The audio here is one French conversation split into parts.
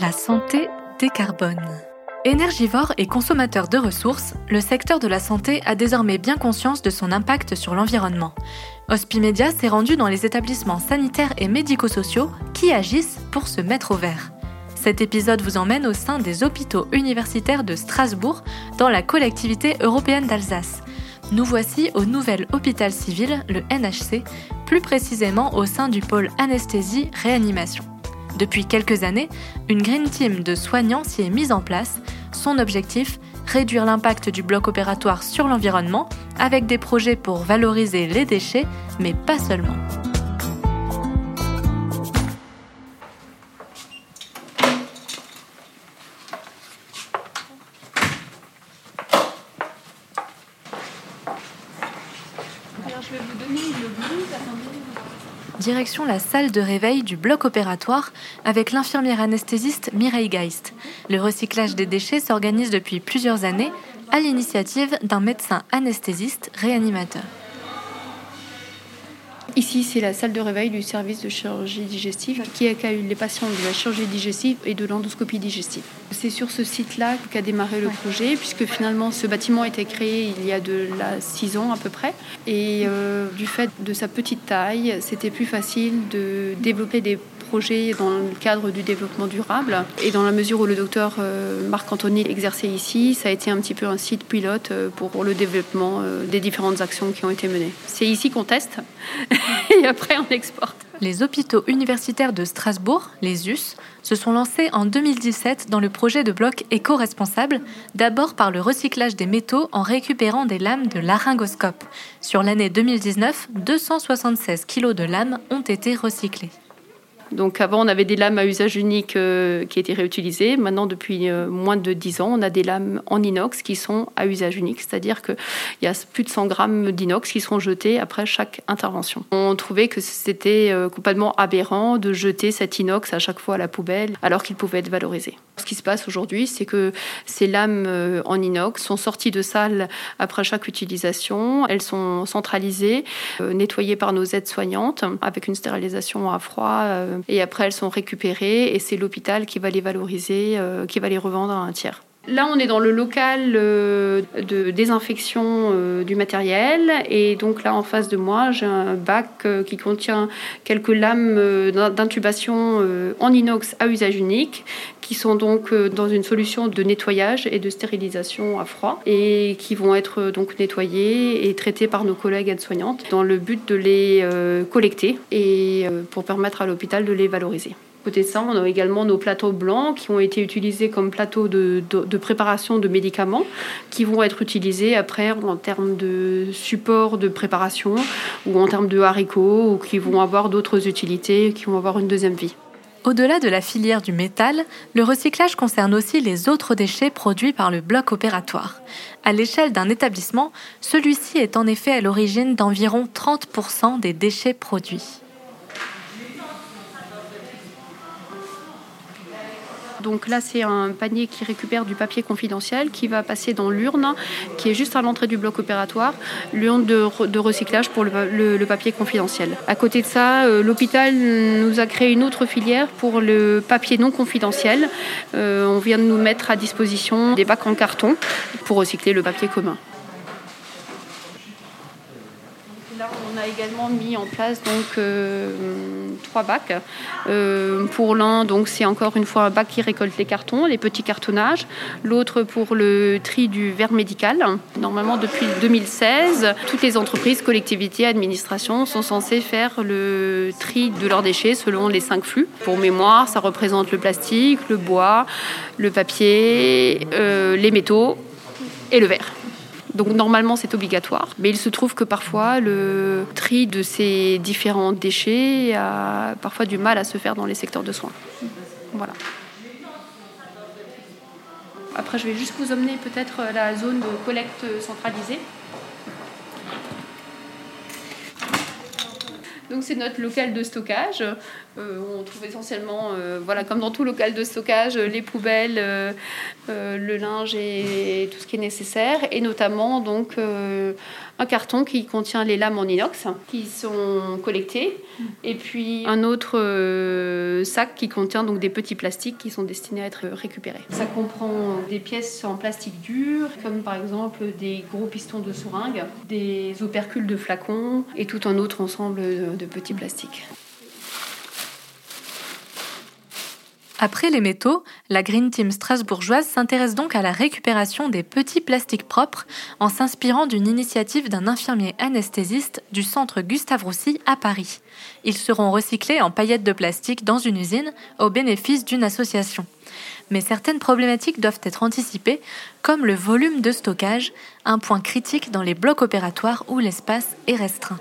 La santé décarbone. Énergivore et consommateur de ressources, le secteur de la santé a désormais bien conscience de son impact sur l'environnement. Hospimedia s'est rendu dans les établissements sanitaires et médico-sociaux qui agissent pour se mettre au vert. Cet épisode vous emmène au sein des hôpitaux universitaires de Strasbourg, dans la collectivité européenne d'Alsace. Nous voici au nouvel hôpital civil, le NHC, plus précisément au sein du pôle anesthésie-réanimation. Depuis quelques années, une Green Team de soignants s'y est mise en place. Son objectif réduire l'impact du bloc opératoire sur l'environnement avec des projets pour valoriser les déchets, mais pas seulement. La salle de réveil du bloc opératoire avec l'infirmière anesthésiste Mireille Geist. Le recyclage des déchets s'organise depuis plusieurs années à l'initiative d'un médecin anesthésiste réanimateur. Ici, c'est la salle de réveil du service de chirurgie digestive qui accueille les patients de la chirurgie digestive et de l'endoscopie digestive. C'est sur ce site-là qu'a démarré le projet, puisque finalement ce bâtiment a été créé il y a de là six ans à peu près. Et euh, du fait de sa petite taille, c'était plus facile de développer des dans le cadre du développement durable. Et dans la mesure où le docteur euh, Marc-Anthony exerçait ici, ça a été un petit peu un site pilote euh, pour le développement euh, des différentes actions qui ont été menées. C'est ici qu'on teste et après on exporte. Les hôpitaux universitaires de Strasbourg, les US, se sont lancés en 2017 dans le projet de bloc éco-responsable, d'abord par le recyclage des métaux en récupérant des lames de laryngoscope. Sur l'année 2019, 276 kg de lames ont été recyclées. Donc avant, on avait des lames à usage unique euh, qui étaient réutilisées. Maintenant, depuis euh, moins de 10 ans, on a des lames en inox qui sont à usage unique, c'est-à-dire qu'il y a plus de 100 grammes d'inox qui seront jetés après chaque intervention. On trouvait que c'était euh, complètement aberrant de jeter cet inox à chaque fois à la poubelle, alors qu'il pouvait être valorisé. Ce qui se passe aujourd'hui, c'est que ces lames en inox sont sorties de salle après chaque utilisation. Elles sont centralisées, nettoyées par nos aides-soignantes avec une stérilisation à froid et après, elles sont récupérées et c'est l'hôpital qui va les valoriser, euh, qui va les revendre à un tiers. Là, on est dans le local euh, de désinfection euh, du matériel. Et donc là, en face de moi, j'ai un bac qui contient quelques lames d'intubation en inox à usage unique, qui sont donc dans une solution de nettoyage et de stérilisation à froid, et qui vont être donc nettoyées et traitées par nos collègues aides-soignantes dans le but de les collecter et pour permettre à l'hôpital de les valoriser. Côté de ça, on a également nos plateaux blancs qui ont été utilisés comme plateaux de, préparation de médicaments qui vont être utilisés après en termes de support de préparation ou en termes de haricots ou qui vont avoir d'autres utilités, qui vont avoir une deuxième vie. Au-delà de la filière du métal, le recyclage concerne aussi les autres déchets produits par le bloc opératoire. À l'échelle d'un établissement, celui-ci est en effet à l'origine d'environ 30% des déchets produits. Donc là, c'est un panier qui récupère du papier confidentiel qui va passer dans l'urne qui est juste à l'entrée du bloc opératoire, l'urne de, recyclage pour le, papier confidentiel. À côté de ça, euh, l'hôpital nous a créé une autre filière pour le papier non confidentiel. Euh, on vient de nous mettre à disposition des bacs en carton pour recycler le papier commun. on a également mis en place donc euh, trois bacs. Euh, pour l'un, donc c'est encore une fois un bac qui récolte les cartons, les petits cartonnages. L'autre pour le tri du verre médical. Normalement, depuis 2016, toutes les entreprises, collectivités, administrations sont censées faire le tri de leurs déchets selon les cinq flux. Pour mémoire, ça représente le plastique, le bois, le papier, euh, les métaux et le verre. Donc normalement c'est obligatoire, mais il se trouve que parfois le tri de ces différents déchets a parfois du mal à se faire dans les secteurs de soins. Voilà. Après je vais juste vous emmener peut-être à la zone de collecte centralisée. Donc c'est notre local de stockage. Euh, on trouve essentiellement, euh, voilà, comme dans tout local de stockage, les poubelles, euh, le linge et, tout ce qui est nécessaire, et notamment donc un carton qui contient les lames en inox qui sont collectées et puis un autre euh, sac qui contient donc des petits plastiques qui sont destinés à être récupérés. Ça comprend des pièces en plastique dur comme par exemple des gros pistons de seringue, des opercules de flacons et tout un autre ensemble de petits plastiques. Après les métaux, la Green Team strasbourgeoise s'intéresse donc à la récupération des petits plastiques propres en s'inspirant d'une initiative d'un infirmier anesthésiste du centre Gustave Roussy à Paris. Ils seront recyclés en paillettes de plastique dans une usine au bénéfice d'une association. Mais certaines problématiques doivent être anticipées, comme le volume de stockage, un point critique dans les blocs opératoires où l'espace est restreint.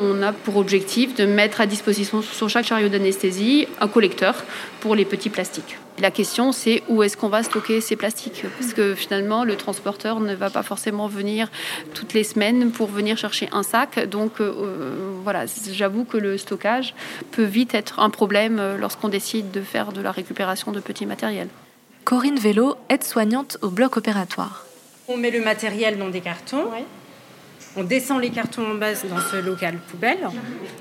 On a pour objectif de mettre à disposition sur chaque chariot d'anesthésie un collecteur pour les petits plastiques. La question, c'est où est-ce qu'on va stocker ces plastiques? Parce que finalement, le transporteur ne va pas forcément venir toutes les semaines pour venir chercher un sac. Donc euh, voilà, j'avoue que le stockage peut vite être un problème lorsqu'on décide de faire de la récupération de petits matériels. Corinne Vélo, aide-soignante au bloc opératoire. On met le matériel dans des cartons. On descend les cartons en base dans ce local poubelle.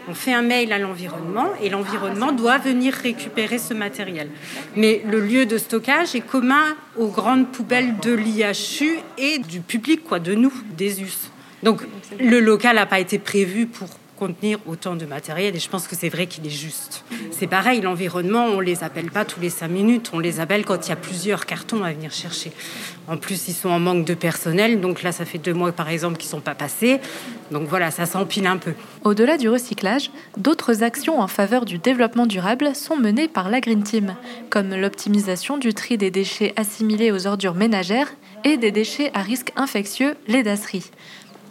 On fait un mail à l'environnement et l'environnement doit venir récupérer ce matériel. Mais le lieu de stockage est commun aux grandes poubelles de l'IHU et du public, quoi, de nous, des US. Donc le local n'a pas été prévu pour contenir autant de matériel et je pense que c'est vrai qu'il est juste. C'est pareil, l'environnement, on les appelle pas tous les cinq minutes, on les appelle quand il y a plusieurs cartons à venir chercher. En plus, ils sont en manque de personnel, donc là, ça fait deux mois par exemple qu'ils sont pas passés. Donc voilà, ça s'empile un peu. Au-delà du recyclage, d'autres actions en faveur du développement durable sont menées par la Green Team, comme l'optimisation du tri des déchets assimilés aux ordures ménagères et des déchets à risque infectieux, les DASRI.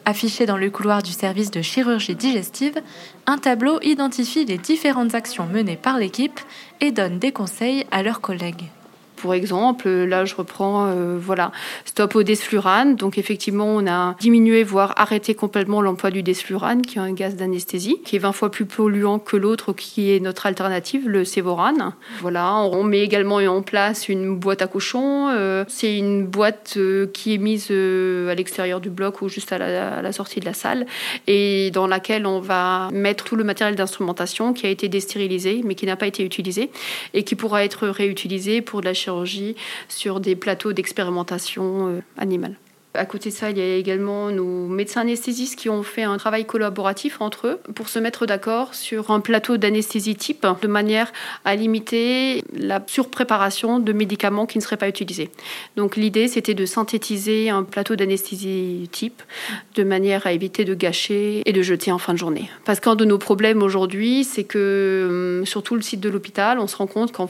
Affiché dans le couloir du service de chirurgie digestive, un tableau identifie les différentes actions menées par l'équipe et donne des conseils à leurs collègues. Pour exemple, là je reprends euh, voilà, stop au desflurane. Donc effectivement, on a diminué voire arrêté complètement l'emploi du desflurane qui est un gaz d'anesthésie qui est 20 fois plus polluant que l'autre qui est notre alternative, le sévorane. Voilà, on met également en place une boîte à cochons. Euh, c'est une boîte euh, qui est mise à l'extérieur du bloc ou juste à la, sortie de la salle et dans laquelle on va mettre tout le matériel d'instrumentation qui a été destérilisé mais qui n'a pas été utilisé et qui pourra être réutilisé pour de la sur des plateaux d'expérimentation euh, animale. À côté de ça, il y a également nos médecins anesthésistes qui ont fait un travail collaboratif entre eux pour se mettre d'accord sur un plateau d'anesthésie type de manière à limiter la surpréparation de médicaments qui ne seraient pas utilisés. Donc l'idée, c'était de synthétiser un plateau d'anesthésie type de manière à éviter de gâcher et de jeter en fin de journée. Parce qu'un de nos problèmes aujourd'hui, c'est que hum, sur tout le site de l'hôpital, on se rend compte qu'en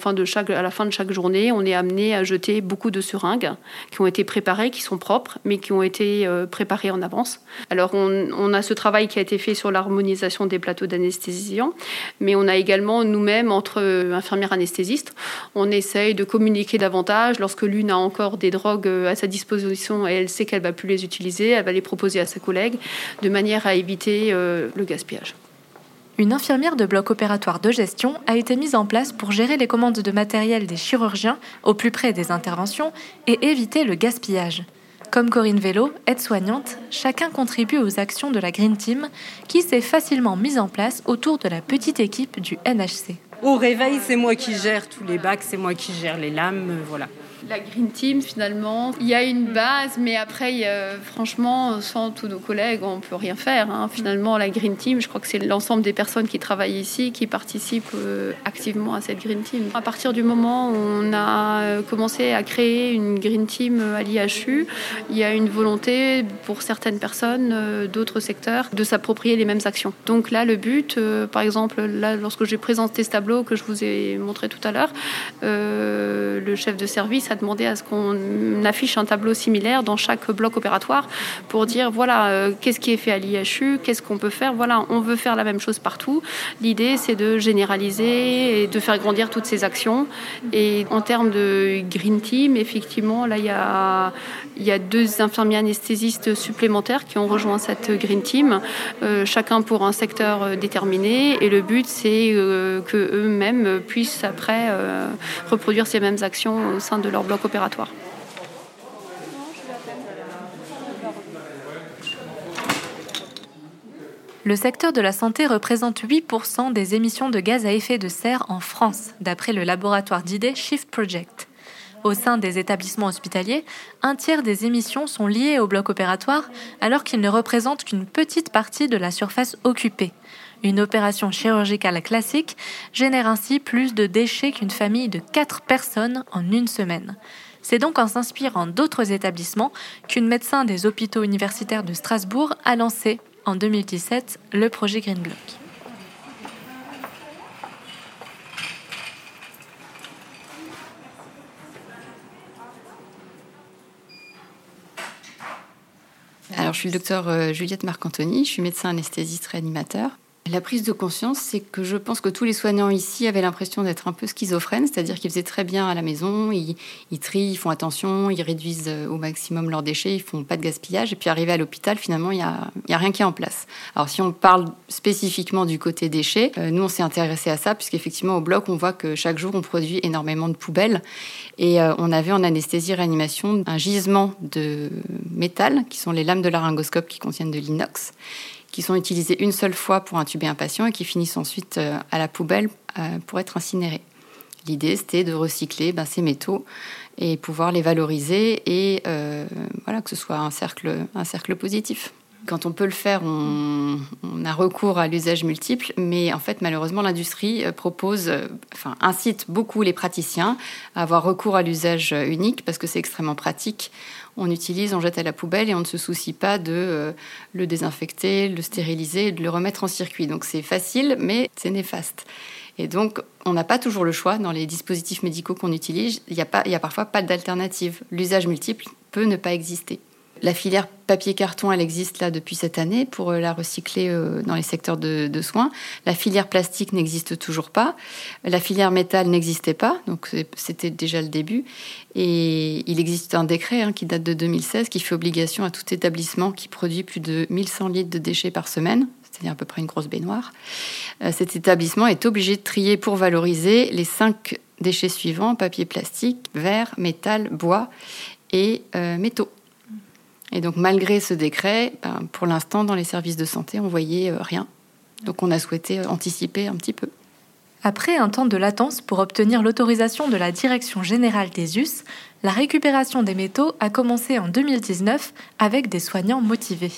la fin de chaque journée, on est amené à jeter beaucoup de seringues qui ont été préparées, qui sont propres, mais qui ont été euh, préparés en avance. Alors on, a ce travail qui a été fait sur l'harmonisation des plateaux d'anesthésiants, mais on a également nous-mêmes, entre euh, infirmières anesthésistes, on essaye de communiquer davantage lorsque l'une a encore des drogues euh, à sa disposition et elle sait qu'elle va plus les utiliser, elle va les proposer à ses collègues de manière à éviter le gaspillage. Une infirmière de bloc opératoire de gestion a été mise en place pour gérer les commandes de matériel des chirurgiens au plus près des interventions et éviter le gaspillage. Comme Corinne Vélo, aide-soignante, chacun contribue aux actions de la Green Team qui s'est facilement mise en place autour de la petite équipe du NHC. Au réveil, c'est moi qui gère tous les bacs, c'est moi qui gère les lames, voilà la Green Team, finalement, il y a une base, mais après, franchement, sans tous nos collègues, on peut rien faire. Hein. Finalement, la Green Team, je crois que c'est l'ensemble des personnes qui travaillent ici qui participent euh, activement à cette Green Team. À partir du moment où on a euh, commencé à créer une Green Team à l'IHU, il y a une volonté pour certaines personnes euh, d'autres secteurs de s'approprier les mêmes actions. Donc là, le but, par exemple, là, lorsque j'ai présenté ce tableau que je vous ai montré tout à l'heure, le chef de service a demander à ce qu'on affiche un tableau similaire dans chaque bloc opératoire pour dire voilà euh, qu'est-ce qui est fait à l'IHU, qu'est-ce qu'on peut faire. Voilà, on veut faire la même chose partout. L'idée c'est de généraliser et de faire grandir toutes ces actions. Et en termes de green team, effectivement, là il y a y a deux infirmiers anesthésistes supplémentaires qui ont rejoint cette green team, euh, chacun pour un secteur euh, déterminé. Et le but c'est que eux-mêmes puissent après reproduire ces mêmes actions au sein de leur le secteur de la santé représente 8% des émissions de gaz à effet de serre en France, d'après le laboratoire d'idées Shift Project. Au sein des établissements hospitaliers, un tiers des émissions sont liées au bloc opératoire, alors qu'ils ne représentent qu'une petite partie de la surface occupée. Une opération chirurgicale classique génère ainsi plus de déchets qu'une famille de 4 personnes en une semaine. C'est donc en s'inspirant d'autres établissements qu'une médecin des hôpitaux universitaires de Strasbourg a lancé en 2017 le projet Green Block. Alors, je suis le docteur euh, Juliette Marc-Anthony, je suis médecin anesthésiste réanimateur. La prise de conscience, c'est que je pense que tous les soignants ici avaient l'impression d'être un peu schizophrènes, c'est-à-dire qu'ils faisaient très bien à la maison, ils, trient, ils font attention, ils réduisent euh, au maximum leurs déchets, ils font pas de gaspillage, et puis arrivé à l'hôpital, finalement, il n'y a, a rien qui est en place. Alors si on parle spécifiquement du côté déchets, euh, nous on s'est intéressé à ça, puisqu'effectivement au bloc, on voit que chaque jour on produit énormément de poubelles, et euh, on avait en anesthésie-réanimation un gisement de métal, qui sont les lames de laryngoscope qui contiennent de l'inox, qui sont utilisés une seule fois pour intuber un patient et qui finissent ensuite euh, à la poubelle euh, pour être incinérés. L'idée, c'était de recycler ben, ces métaux et pouvoir les valoriser et euh, voilà, que ce soit un cercle, un cercle positif. Quand on peut le faire, on, a recours à l'usage multiple, mais en fait, malheureusement, l'industrie propose, enfin, incite beaucoup les praticiens à avoir recours à l'usage unique parce que c'est extrêmement pratique on utilise, on jette à la poubelle et on ne se soucie pas de euh, le désinfecter, le stériliser, de le remettre en circuit. Donc c'est facile, mais c'est néfaste. Et donc, on n'a pas toujours le choix dans les dispositifs médicaux qu'on utilise. Il n'y a, a parfois pas d'alternative. L'usage multiple peut ne pas exister. La filière papier-carton, elle existe là depuis cette année pour euh, la recycler euh, dans les secteurs de, soins. La filière plastique n'existe toujours pas. La filière métal n'existait pas, donc c'était déjà le début. Et il existe un décret hein, qui date de 2016 qui fait obligation à tout établissement qui produit plus de 1100 litres de déchets par semaine, c'est-à-dire à peu près une grosse baignoire. Euh, cet établissement est obligé de trier pour valoriser les cinq déchets suivants papier, plastique, verre, métal, bois et métaux. Et donc malgré ce décret, ben, pour l'instant, dans les services de santé, on voyait euh, rien. Donc on a souhaité euh, anticiper un petit peu. Après un temps de latence pour obtenir l'autorisation de la Direction générale des US, la récupération des métaux a commencé en 2019 avec des soignants motivés.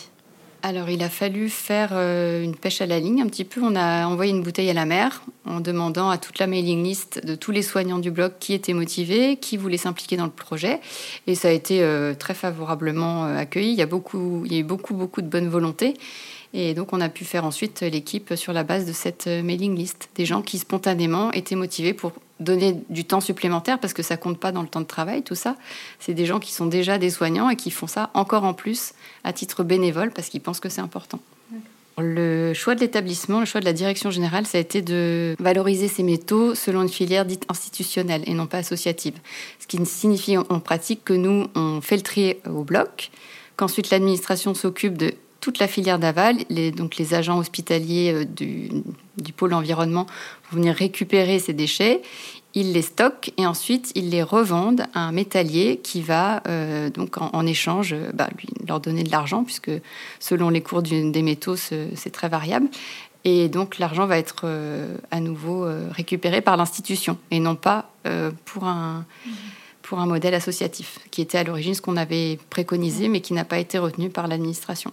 Alors, il a fallu faire euh, une pêche à la ligne un petit peu. On a envoyé une bouteille à la mer en demandant à toute la mailing list de tous les soignants du bloc qui étaient motivés, qui voulaient s'impliquer dans le projet. Et ça a été euh, très favorablement euh, accueilli. Il y, a beaucoup, il y a eu beaucoup, beaucoup de bonne volonté. Et donc, on a pu faire ensuite l'équipe sur la base de cette mailing list. Des gens qui spontanément étaient motivés pour donner du temps supplémentaire parce que ça compte pas dans le temps de travail, tout ça. C'est des gens qui sont déjà des soignants et qui font ça encore en plus à titre bénévole parce qu'ils pensent que c'est important. Le choix de l'établissement, le choix de la direction générale, ça a été de valoriser ces métaux selon une filière dite institutionnelle et non pas associative. Ce qui signifie en pratique que nous, on fait le tri au bloc, qu'ensuite l'administration s'occupe de toute la filière d'aval, les, donc les agents hospitaliers euh, du, du, pôle environnement vont venir récupérer ces déchets, ils les stockent et ensuite ils les revendent à un métallier qui va euh, donc en, échange bah, lui, leur donner de l'argent puisque selon les cours des métaux c'est très variable. Et donc l'argent va être euh, à nouveau récupéré par l'institution et non pas pour un, pour un modèle associatif, qui était à l'origine ce qu'on avait préconisé mais qui n'a pas été retenu par l'administration.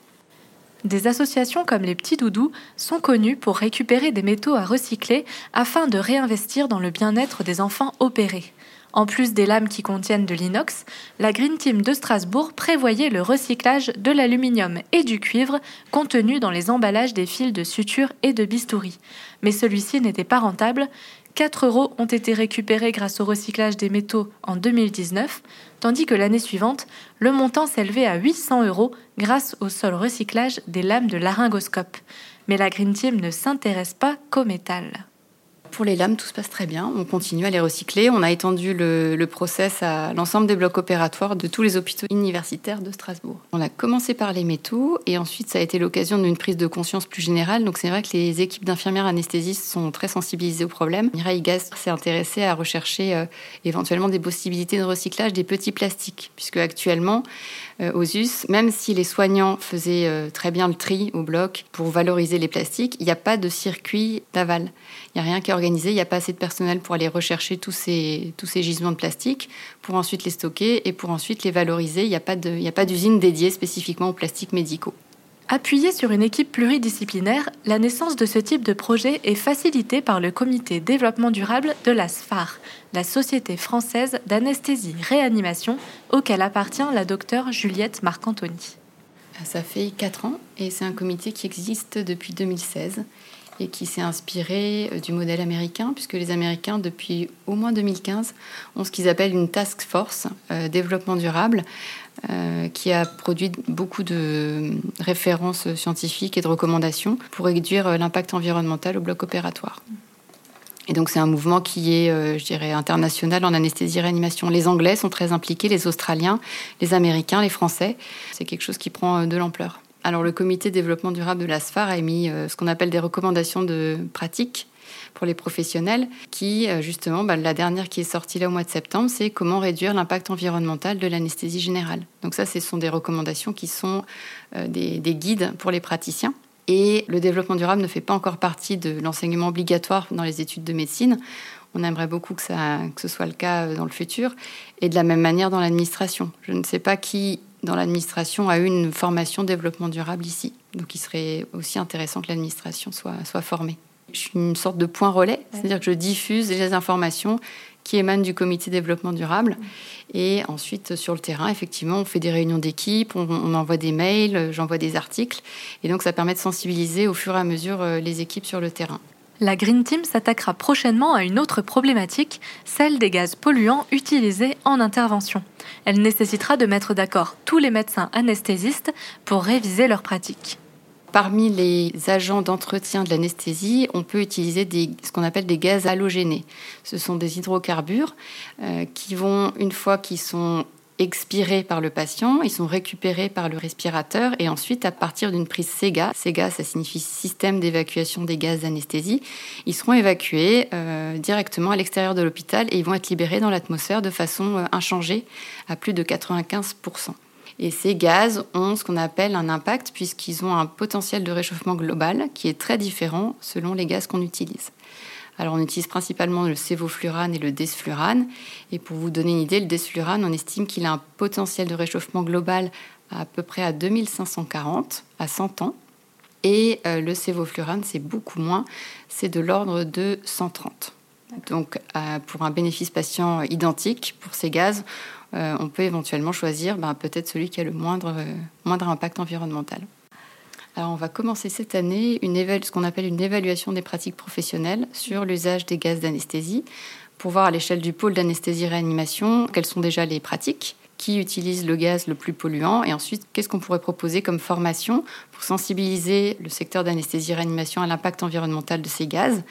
Des associations comme les Petits Doudous sont connues pour récupérer des métaux à recycler afin de réinvestir dans le bien-être des enfants opérés. En plus des lames qui contiennent de l'inox, la Green Team de Strasbourg prévoyait le recyclage de l'aluminium et du cuivre contenus dans les emballages des fils de suture et de bistouri. Mais celui-ci n'était pas rentable 4 euros ont été récupérés grâce au recyclage des métaux en 2019, tandis que l'année suivante, le montant s'élevait à 800 euros grâce au seul recyclage des lames de laryngoscope. Mais la Green Team ne s'intéresse pas qu'au métal pour les lames, tout se passe très bien. On continue à les recycler. On a étendu le, le process à l'ensemble des blocs opératoires de tous les hôpitaux universitaires de Strasbourg. On a commencé par les métaux et ensuite ça a été l'occasion d'une prise de conscience plus générale. Donc c'est vrai que les équipes d'infirmières anesthésistes sont très sensibilisées au problème. Mireille Gast s'est intéressée à rechercher euh, éventuellement des possibilités de recyclage des petits plastiques, puisque actuellement, euh, aux même si les soignants faisaient euh, très bien le tri au bloc pour valoriser les plastiques, il n'y a pas de circuit d'aval. Il n'y a rien qui est organisé, il n'y a pas assez de personnel pour aller rechercher tous ces, tous ces gisements de plastique, pour ensuite les stocker et pour ensuite les valoriser. Il n'y a pas d'usine dédiée spécifiquement aux plastiques médicaux. Appuyé sur une équipe pluridisciplinaire, la naissance de ce type de projet est facilitée par le comité développement durable de la SFAR, la Société française d'anesthésie-réanimation, auquel appartient la docteure Juliette Marcantoni. Ça fait 4 ans et c'est un comité qui existe depuis 2016 et qui s'est inspiré euh, du modèle américain, puisque les Américains, depuis au moins 2015, ont ce qu'ils appellent une task force euh, développement durable, euh, qui a produit beaucoup de références scientifiques et de recommandations pour réduire l'impact environnemental au bloc opératoire. Et donc c'est un mouvement qui est, je dirais, international en anesthésie-réanimation. Les Anglais sont très impliqués, les Australiens, les Américains, les Français. C'est quelque chose qui prend de l'ampleur. Alors le comité développement durable de l'ASFAR a émis euh, ce qu'on appelle des recommandations de pratique pour les professionnels, qui euh, justement, bah, la dernière qui est sortie là au mois de septembre, c'est comment réduire l'impact environnemental de l'anesthésie générale. Donc ça, ce sont des recommandations qui sont euh, des, guides pour les praticiens. Et le développement durable ne fait pas encore partie de l'enseignement obligatoire dans les études de médecine. On aimerait beaucoup que, ça, que ce soit le cas dans le futur. Et de la même manière dans l'administration. Je ne sais pas qui dans l'administration a eu une formation développement durable ici. Donc il serait aussi intéressant que l'administration soit, soit formée. Je suis une sorte de point relais, c'est-à-dire que je diffuse les informations qui émanent du comité développement durable. Et ensuite, sur le terrain, effectivement, on fait des réunions d'équipe, on, on, envoie des mails, j'envoie des articles. Et donc, ça permet de sensibiliser au fur et à mesure euh, les équipes sur le terrain. La Green Team s'attaquera prochainement à une autre problématique, celle des gaz polluants utilisés en intervention. Elle nécessitera de mettre d'accord tous les médecins anesthésistes pour réviser leurs pratiques. Parmi les agents d'entretien de l'anesthésie, on peut utiliser ce qu'on appelle des gaz halogénés. Ce sont des hydrocarbures euh, qui vont, une fois qu'ils sont expirés par le patient, ils sont récupérés par le respirateur et ensuite à partir d'une prise SEGA, SEGA ça signifie système d'évacuation des gaz d'anesthésie, ils seront évacués euh, directement à l'extérieur de l'hôpital et ils vont être libérés dans l'atmosphère de façon euh, inchangée à plus de 95%. Et ces gaz ont ce qu'on appelle un impact puisqu'ils ont un potentiel de réchauffement global qui est très différent selon les gaz qu'on utilise. Alors on utilise principalement le sévoflurane et le desflurane. Et pour vous donner une idée, le desflurane, on estime qu'il a un potentiel de réchauffement global à, peu près à 2540 à 100 ans. Et euh, le sévoflurane, c'est beaucoup moins, c'est de l'ordre de 130. Donc euh, pour un bénéfice patient identique pour ces gaz, euh, on peut éventuellement choisir ben, peut-être celui qui a le moindre, moindre impact environnemental. Alors, on va commencer cette année une ce qu'on appelle une évaluation des pratiques professionnelles sur l'usage des gaz d'anesthésie pour voir à l'échelle du pôle d'anesthésie-réanimation quelles sont déjà les pratiques qui utilisent le gaz le plus polluant et ensuite qu'est-ce qu'on pourrait proposer comme formation pour sensibiliser le secteur d'anesthésie-réanimation à l'impact environnemental de ces gaz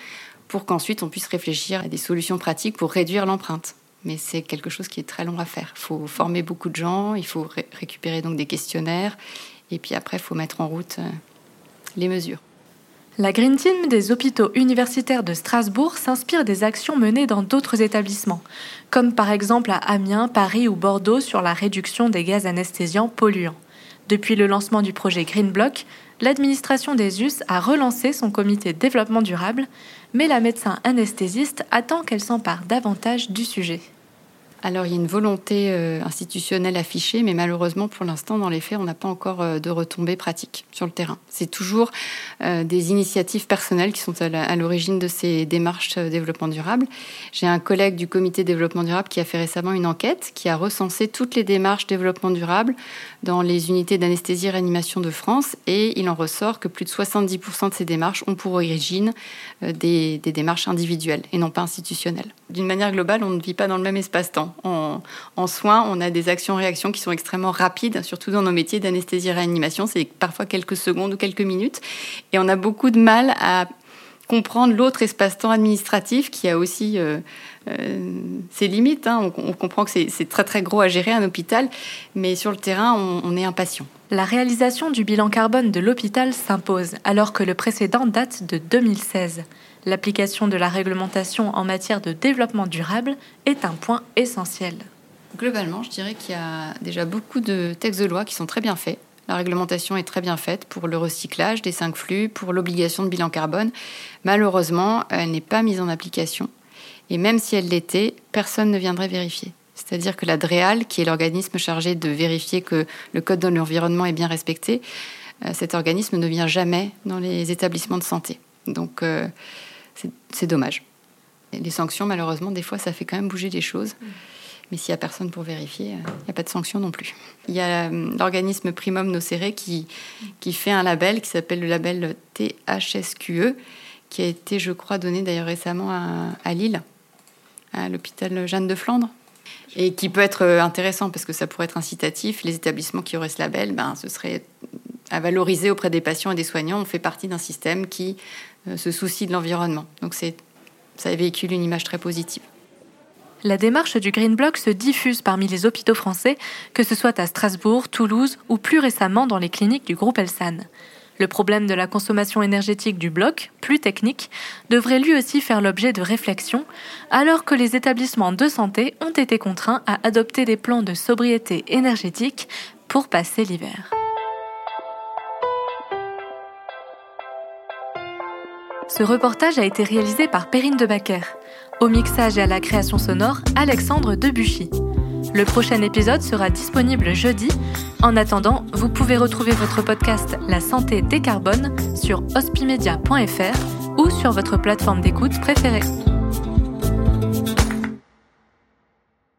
pour qu'ensuite on puisse réfléchir à des solutions pratiques pour réduire l'empreinte. Mais c'est quelque chose qui est très long à faire. Il faut former beaucoup de gens, il faut récupérer donc des questionnaires, et puis après, il faut mettre en route euh, les mesures. La Green Team des hôpitaux universitaires de Strasbourg s'inspire des actions menées dans d'autres établissements, comme par exemple à Amiens, Paris ou Bordeaux sur la réduction des gaz anesthésiants polluants. Depuis le lancement du projet Green Block, l'administration des US a relancé son comité développement durable, mais la médecin anesthésiste attend qu'elle s'empare davantage du sujet. Alors il y a une volonté euh, institutionnelle affichée, mais malheureusement pour l'instant, dans les faits, on n'a pas encore euh, de retombées pratiques sur le terrain. C'est toujours euh, des initiatives personnelles qui sont à l'origine de ces démarches développement durable. J'ai un collègue du comité développement durable qui a fait récemment une enquête qui a recensé toutes les démarches développement durable dans les unités d'anesthésie et réanimation de France et il en ressort que plus de 70% de ces démarches ont pour origine des, des démarches individuelles et non pas institutionnelles. D'une manière globale, on ne vit pas dans le même espace-temps en, soins, on a des actions-réactions qui sont extrêmement rapides, surtout dans nos métiers d'anesthésie-réanimation. C'est parfois quelques secondes ou quelques minutes. Et on a beaucoup de mal à, comprendre l'autre espace-temps administratif qui a aussi euh, ses limites. Hein. On, comprend que c'est très très gros à gérer un hôpital, mais sur le terrain, on, on est impatient. La réalisation du bilan carbone de l'hôpital s'impose alors que le précédent date de 2016. L'application de la réglementation en matière de développement durable est un point essentiel. Globalement, je dirais qu'il y a déjà beaucoup de textes de loi qui sont très bien faits. La réglementation est très bien faite pour le recyclage des cinq flux, pour l'obligation de bilan carbone. Malheureusement, elle n'est pas mise en application. Et même si elle l'était, personne ne viendrait vérifier. C'est-à-dire que la DREAL, qui est l'organisme chargé de vérifier que le code de l'environnement est bien respecté, euh, cet organisme ne vient jamais dans les établissements de santé. Donc euh, c'est dommage. les sanctions, malheureusement, des fois, ça fait quand même bouger les choses. Mais s'il n'y a personne pour vérifier, euh, il n'y a pas de sanction non plus. Il y a euh, l'organisme Primum Nocere qui, qui fait un label qui s'appelle le label THSQE, qui a été, je crois, donné d'ailleurs récemment à, Lille, à l'hôpital Jeanne de Flandre. Et qui peut être euh, intéressant parce que ça pourrait être incitatif. Les établissements qui auraient ce label, ben, ce serait à valoriser auprès des patients et des soignants. On fait partie d'un système qui se soucie de l'environnement. Donc ça véhicule une image très positive la démarche du Green Block se diffuse parmi les hôpitaux français, que ce soit à Strasbourg, Toulouse ou plus récemment dans les cliniques du groupe Elsan. Le problème de la consommation énergétique du bloc, plus technique, devrait lui aussi faire l'objet de réflexions, alors que les établissements de santé ont été contraints à adopter des plans de sobriété énergétique pour passer l'hiver. Ce reportage a été réalisé par Perrine Debacker. Au mixage et à la création sonore, Alexandre Debuchy. Le prochain épisode sera disponible jeudi. En attendant, vous pouvez retrouver votre podcast La santé décarbone sur hospimedia.fr ou sur votre plateforme d'écoute préférée.